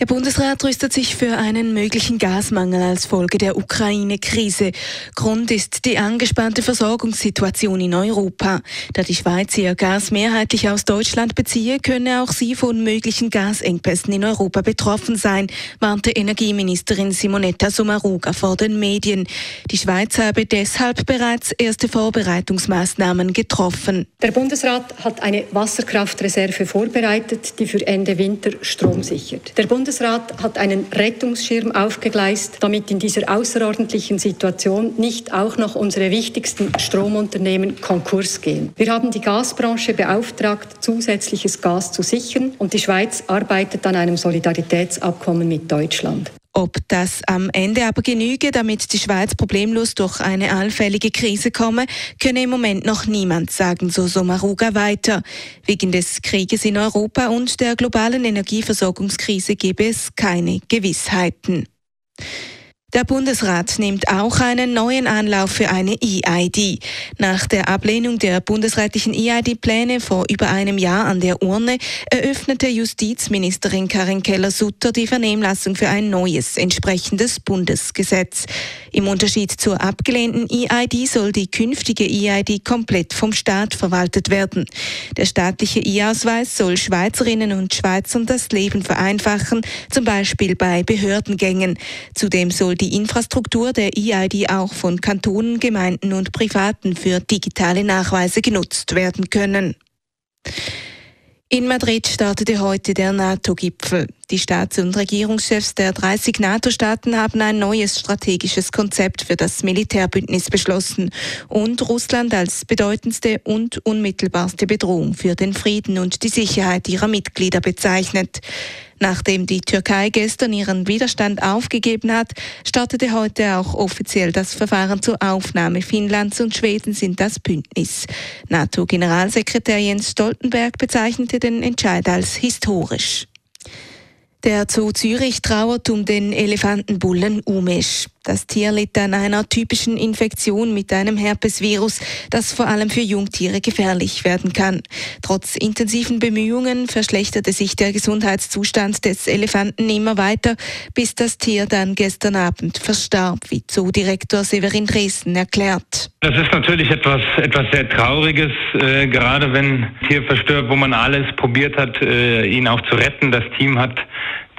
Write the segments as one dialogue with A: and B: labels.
A: Der Bundesrat rüstet sich für einen möglichen Gasmangel als Folge der Ukraine-Krise. Grund ist die angespannte Versorgungssituation in Europa. Da die Schweiz ihr Gas mehrheitlich aus Deutschland beziehe, könne auch sie von möglichen Gasengpässen in Europa betroffen sein, warnte Energieministerin Simonetta Sommaruga vor den Medien. Die Schweiz habe deshalb bereits erste Vorbereitungsmaßnahmen getroffen.
B: Der Bundesrat hat eine Wasserkraftreserve vorbereitet, die für Ende Winter Strom sichert. Der Bundes Bundesrat hat einen Rettungsschirm aufgegleist, damit in dieser außerordentlichen Situation nicht auch noch unsere wichtigsten Stromunternehmen Konkurs gehen. Wir haben die Gasbranche beauftragt, zusätzliches Gas zu sichern und die Schweiz arbeitet an einem Solidaritätsabkommen mit Deutschland.
A: Ob das am Ende aber genüge, damit die Schweiz problemlos durch eine allfällige Krise komme, könne im Moment noch niemand sagen, so Somaruga weiter. Wegen des Krieges in Europa und der globalen Energieversorgungskrise gebe es keine Gewissheiten. Der Bundesrat nimmt auch einen neuen Anlauf für eine EID. Nach der Ablehnung der bundesrätlichen EID-Pläne vor über einem Jahr an der Urne eröffnete Justizministerin Karin Keller-Sutter die Vernehmlassung für ein neues entsprechendes Bundesgesetz. Im Unterschied zur abgelehnten EID soll die künftige EID komplett vom Staat verwaltet werden. Der staatliche E-Ausweis soll Schweizerinnen und Schweizern das Leben vereinfachen, zum Beispiel bei Behördengängen. Zudem soll die Infrastruktur der EID auch von Kantonen, Gemeinden und Privaten für digitale Nachweise genutzt werden können. In Madrid startete heute der NATO-Gipfel. Die Staats- und Regierungschefs der 30 NATO-Staaten haben ein neues strategisches Konzept für das Militärbündnis beschlossen und Russland als bedeutendste und unmittelbarste Bedrohung für den Frieden und die Sicherheit ihrer Mitglieder bezeichnet. Nachdem die Türkei gestern ihren Widerstand aufgegeben hat, startete heute auch offiziell das Verfahren zur Aufnahme Finnlands und Schwedens in das Bündnis. NATO-Generalsekretär Jens Stoltenberg bezeichnete den Entscheid als historisch. Der Zoo Zürich trauert um den Elefantenbullen Umesh. Das Tier litt an einer typischen Infektion mit einem Herpesvirus, das vor allem für Jungtiere gefährlich werden kann. Trotz intensiven Bemühungen verschlechterte sich der Gesundheitszustand des Elefanten immer weiter, bis das Tier dann gestern Abend verstarb, wie Zoodirektor Severin Dresden erklärt.
C: Das ist natürlich etwas, etwas sehr Trauriges, äh, gerade wenn ein Tier verstirbt, wo man alles probiert hat, äh, ihn auch zu retten. Das Team hat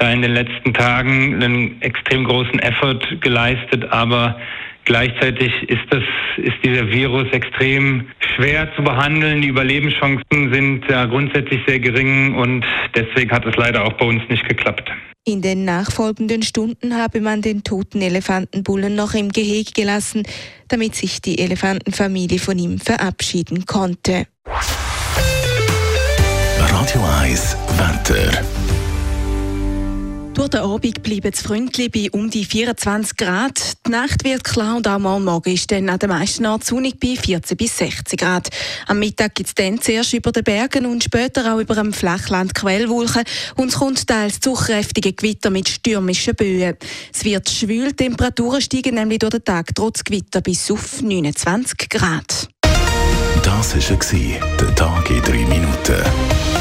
C: da in den letzten Tagen einen extrem großen Effort geleistet, aber Gleichzeitig ist, das, ist dieser Virus extrem schwer zu behandeln. Die Überlebenschancen sind ja grundsätzlich sehr gering und deswegen hat es leider auch bei uns nicht geklappt.
A: In den nachfolgenden Stunden habe man den toten Elefantenbullen noch im Gehege gelassen, damit sich die Elefantenfamilie von ihm verabschieden konnte.
D: Radio 1 Wetter.
A: Durch den Abend bleibt es freundlich bei um die 24 Grad. Die Nacht wird klar und auch morgen ist dann an den meisten Orten sonnig bei 14 bis 60 Grad. Am Mittag gibt es dann zuerst über den Bergen und später auch über dem Flachland Quellwolken und es kommt teils zu kräftigen Gewitter mit stürmischen Böen. Es wird schwül, Temperaturen steigen nämlich durch den Tag trotz Gewitter bis auf 29 Grad.
D: Das war der Tag in drei Minuten.